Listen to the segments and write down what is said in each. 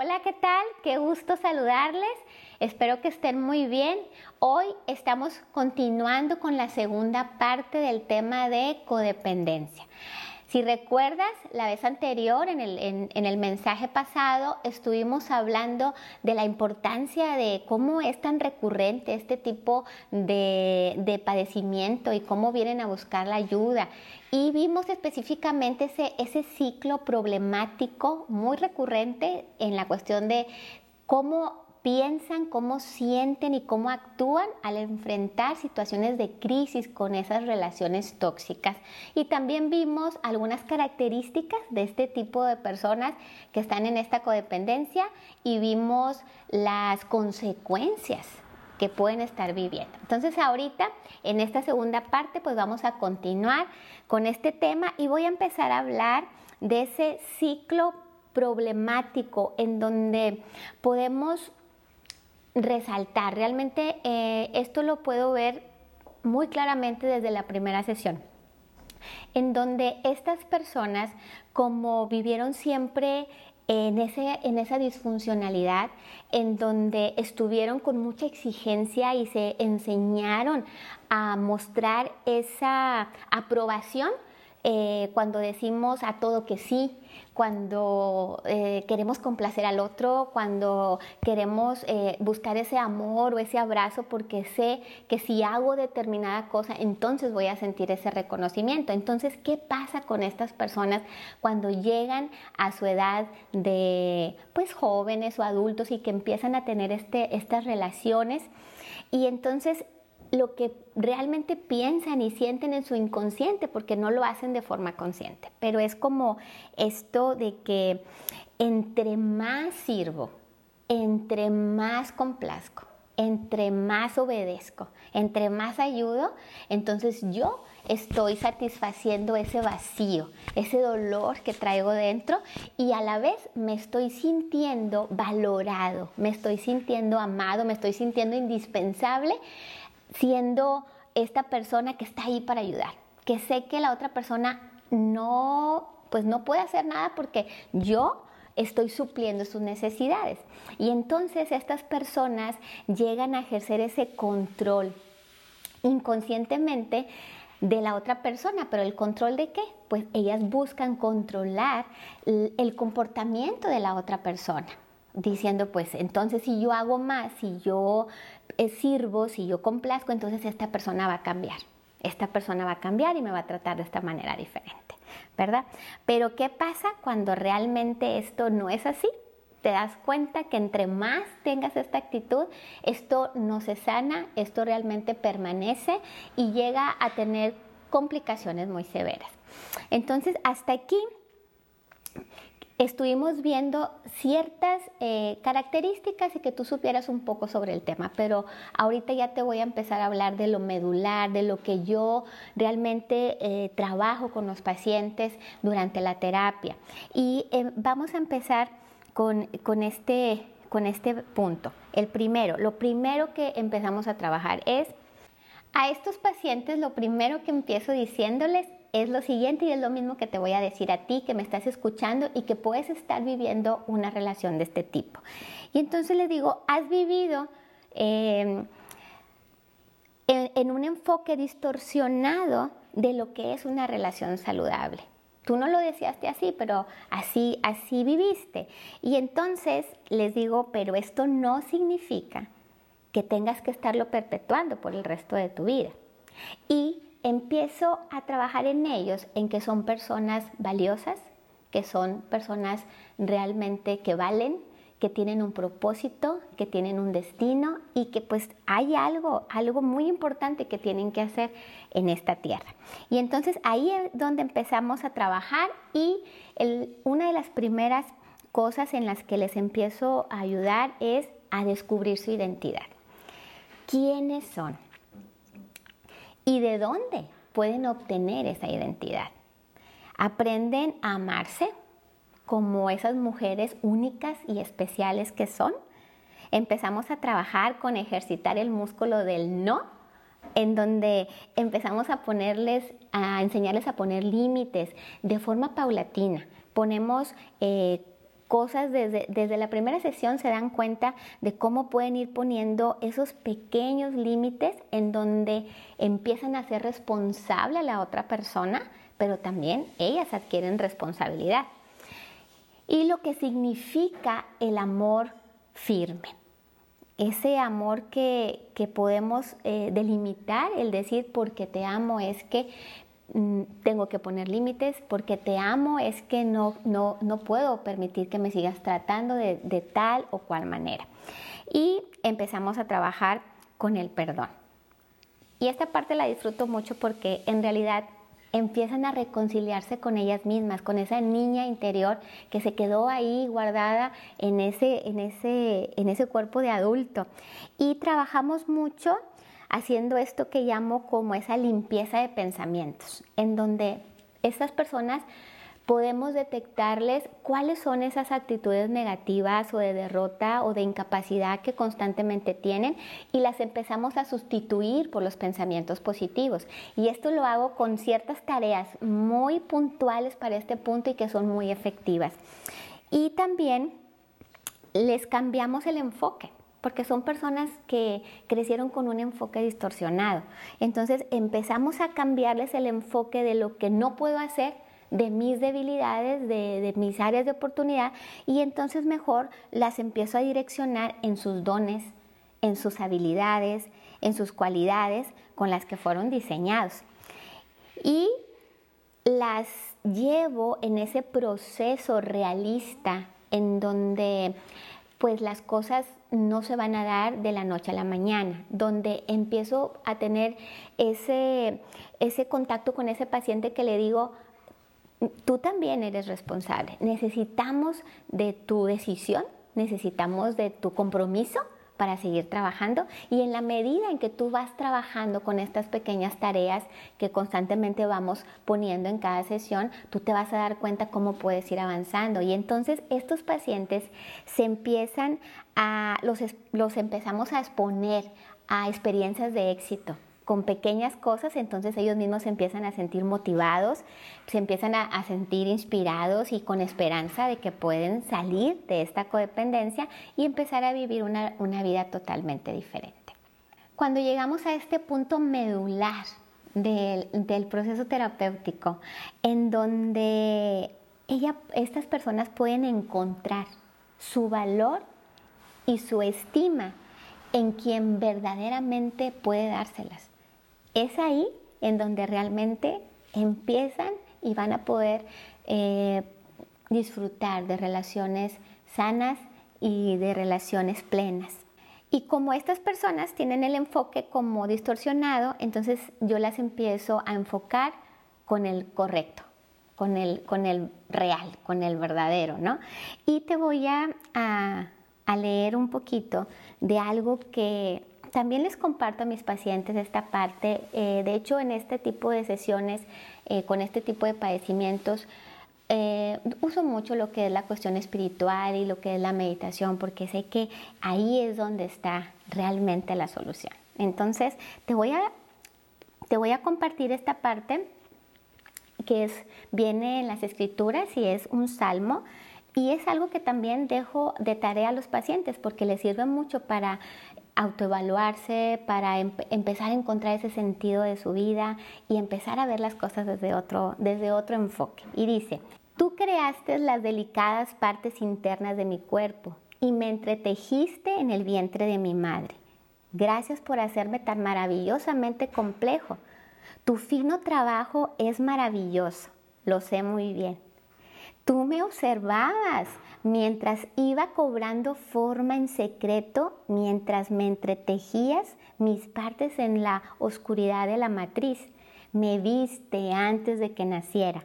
Hola, ¿qué tal? Qué gusto saludarles. Espero que estén muy bien. Hoy estamos continuando con la segunda parte del tema de codependencia. Si recuerdas, la vez anterior, en el, mensaje pasado, estuvimos hablando de la importancia de cómo es tan recurrente este tipo de, padecimiento y cómo vienen a buscar la ayuda. Y vimos específicamente ese, ese ciclo problemático muy recurrente en la cuestión de cómo piensan, cómo sienten y cómo actúan al enfrentar situaciones de crisis con esas relaciones tóxicas. Y también vimos algunas características de este tipo de personas que están en esta codependencia y vimos las consecuencias que pueden estar viviendo. Entonces ahorita en esta segunda parte pues vamos a continuar con este tema y voy a empezar a hablar de ese ciclo problemático en donde podemos resaltar. Realmente eh, esto lo puedo ver muy claramente desde la primera sesión, en donde estas personas, como vivieron siempre en, ese, en esa disfuncionalidad, en donde estuvieron con mucha exigencia y se enseñaron a mostrar esa aprobación, eh, cuando decimos a todo que sí, cuando eh, queremos complacer al otro, cuando queremos eh, buscar ese amor o ese abrazo porque sé que si hago determinada cosa, entonces voy a sentir ese reconocimiento. Entonces, ¿qué pasa con estas personas cuando llegan a su edad de pues jóvenes o adultos y que empiezan a tener este, estas relaciones? Y entonces lo que realmente piensan y sienten en su inconsciente, porque no lo hacen de forma consciente. Pero es como esto de que entre más sirvo, entre más complazco, entre más obedezco, entre más ayudo, entonces yo estoy satisfaciendo ese vacío, ese dolor que traigo dentro y a la vez me estoy sintiendo valorado, me estoy sintiendo amado, me estoy sintiendo indispensable siendo esta persona que está ahí para ayudar, que sé que la otra persona no, pues no puede hacer nada porque yo estoy supliendo sus necesidades. Y entonces estas personas llegan a ejercer ese control inconscientemente de la otra persona, pero el control de qué? Pues ellas buscan controlar el comportamiento de la otra persona diciendo, pues entonces si yo hago más, si yo sirvo, si yo complazco, entonces esta persona va a cambiar. Esta persona va a cambiar y me va a tratar de esta manera diferente, ¿verdad? Pero ¿qué pasa cuando realmente esto no es así? Te das cuenta que entre más tengas esta actitud, esto no se sana, esto realmente permanece y llega a tener complicaciones muy severas. Entonces, hasta aquí estuvimos viendo ciertas eh, características y que tú supieras un poco sobre el tema, pero ahorita ya te voy a empezar a hablar de lo medular, de lo que yo realmente eh, trabajo con los pacientes durante la terapia. Y eh, vamos a empezar con, con, este, con este punto. El primero, lo primero que empezamos a trabajar es a estos pacientes lo primero que empiezo diciéndoles es lo siguiente y es lo mismo que te voy a decir a ti que me estás escuchando y que puedes estar viviendo una relación de este tipo. Y entonces le digo, has vivido em, en, un enfoque distorsionado de lo que es una relación saludable. Tú no lo deseaste así, pero así, así viviste. Y entonces les digo, pero esto no significa que tengas que estarlo perpetuando por el resto de tu vida. Y empiezo a trabajar en ellos, en que son personas valiosas, que son personas realmente que valen, que tienen un propósito, que tienen un destino y que pues hay algo, algo muy importante que tienen que hacer en esta tierra. Y entonces ahí es donde empezamos a trabajar y una de las primeras cosas en las que les empiezo a ayudar es a descubrir su identidad. ¿Quiénes son? ¿Y de dónde pueden obtener esa identidad? Aprenden a amarse como esas mujeres únicas y especiales que son. Empezamos a trabajar con ejercitar el músculo del no, en donde empezamos a ponerles, a enseñarles a poner límites de forma paulatina. Ponemos eh, cosas desde, desde la primera sesión se dan cuenta de cómo pueden ir poniendo esos pequeños límites en donde empiezan a ser responsable a la otra persona, pero también ellas adquieren responsabilidad. Y lo que significa el amor firme. Ese amor que, podemos eh, delimitar, el decir porque te amo es que tengo que poner límites, porque te amo es que no, no, no puedo permitir que me sigas tratando de, de tal o cual manera. Y empezamos a trabajar con el perdón. Y esta parte la disfruto mucho porque en realidad empiezan a reconciliarse con ellas mismas, con esa niña interior que se quedó ahí guardada en ese, en ese, en ese cuerpo de adulto. Y trabajamos mucho haciendo esto que llamo como esa limpieza de pensamientos, en donde estas personas podemos detectarles cuáles son esas actitudes negativas o de derrota o de incapacidad que constantemente tienen y las empezamos a sustituir por los pensamientos positivos. Y esto lo hago con ciertas tareas muy puntuales para este punto y que son muy efectivas. Y también les cambiamos el enfoque porque son personas que crecieron con un enfoque distorsionado. Entonces empezamos a cambiarles el enfoque de lo que no puedo hacer, de mis debilidades, de, mis áreas de oportunidad, y entonces mejor las empiezo a direccionar en sus dones, en sus habilidades, en sus cualidades con las que fueron diseñados. Y las llevo en ese proceso realista en donde pues las cosas no se van a dar de la noche a la mañana, donde empiezo a tener ese, ese contacto con ese paciente que le digo, tú también eres responsable, necesitamos de tu decisión, necesitamos de tu compromiso para seguir trabajando. Y en la medida en que tú vas trabajando con estas pequeñas tareas que constantemente vamos poniendo en cada sesión, tú te vas a dar cuenta cómo puedes ir avanzando. Y entonces estos pacientes se empiezan a, los, los empezamos a exponer a experiencias de éxito con pequeñas cosas, entonces ellos mismos se empiezan a sentir motivados, se empiezan a, sentir inspirados y con esperanza de que pueden salir de esta codependencia y empezar a vivir una, vida totalmente diferente. Cuando llegamos a este punto medular del, del proceso terapéutico, en donde ella, estas personas pueden encontrar su valor y su estima en quien verdaderamente puede dárselas es ahí en donde realmente empiezan y van a poder eh, disfrutar de relaciones sanas y de relaciones plenas. Y como estas personas tienen el enfoque como distorsionado, entonces yo las empiezo a enfocar con el correcto, con el, con el real, con el verdadero, ¿no? Y te voy a, a leer un poquito de algo que también les comparto a mis pacientes esta parte. Eh, de hecho, en este tipo de sesiones, eh, con este tipo de padecimientos, eh, uso mucho lo que es la cuestión espiritual y lo que es la meditación, porque sé que ahí es donde está realmente la solución. Entonces, te voy a, te voy a compartir esta parte que es, viene en las escrituras y es un salmo. Y es algo que también dejo de tarea a los pacientes porque les sirve mucho para autoevaluarse, para empezar a encontrar ese sentido de su vida y empezar a ver las cosas desde otro, desde otro enfoque. Y dice, tú creaste las delicadas partes internas de mi cuerpo y me entretejiste en el vientre de mi madre. Gracias por hacerme tan maravillosamente complejo. Tu fino trabajo es maravilloso, lo sé muy bien. Tú me observabas mientras iba cobrando forma en secreto, mientras me entretejías mis partes en la oscuridad de la matriz. Me viste antes de que naciera.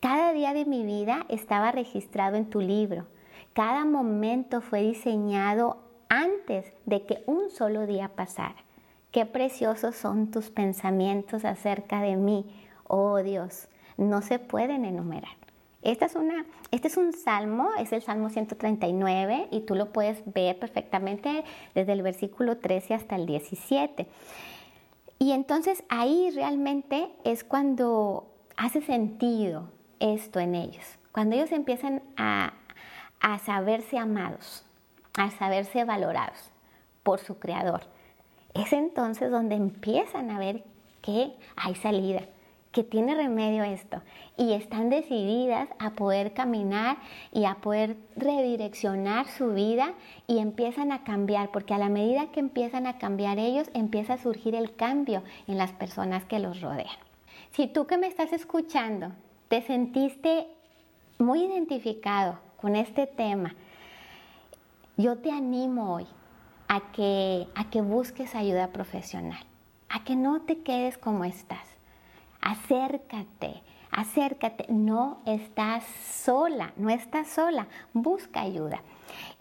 Cada día de mi vida estaba registrado en tu libro. Cada momento fue diseñado antes de que un solo día pasara. Qué preciosos son tus pensamientos acerca de mí, oh Dios. No se pueden enumerar. Esta es una, este es un salmo, es el Salmo 139 y tú lo puedes ver perfectamente desde el versículo 13 hasta el 17. Y entonces ahí realmente es cuando hace sentido esto en ellos, cuando ellos empiezan a, a saberse amados, a saberse valorados por su creador. Es entonces donde empiezan a ver que hay salida, que tiene remedio esto y están decididas a poder caminar y a poder redireccionar su vida y empiezan a cambiar, porque a la medida que empiezan a cambiar ellos, empieza a surgir el cambio en las personas que los rodean. Si tú que me estás escuchando te sentiste muy identificado con este tema, yo te animo hoy a que, a que busques ayuda profesional, a que no te quedes como estás. Acércate, acércate, no estás sola, no estás sola, busca ayuda.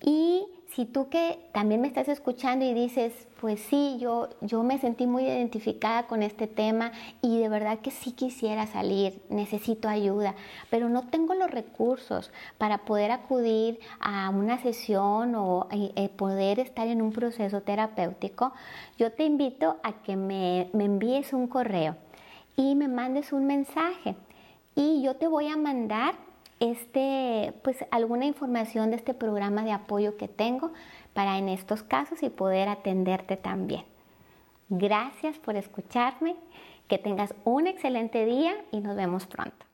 Y si tú que también me estás escuchando y dices, pues sí, yo, yo me sentí muy identificada con este tema y de verdad que sí quisiera salir, necesito ayuda, pero no tengo los recursos para poder acudir a una sesión o eh, eh, poder estar en un proceso terapéutico, yo te invito a que me, me envíes un correo y me mandes un mensaje y yo te voy a mandar este, pues alguna información de este programa de apoyo que tengo para en estos casos y poder atenderte también. Gracias por escucharme, que tengas un excelente día y nos vemos pronto.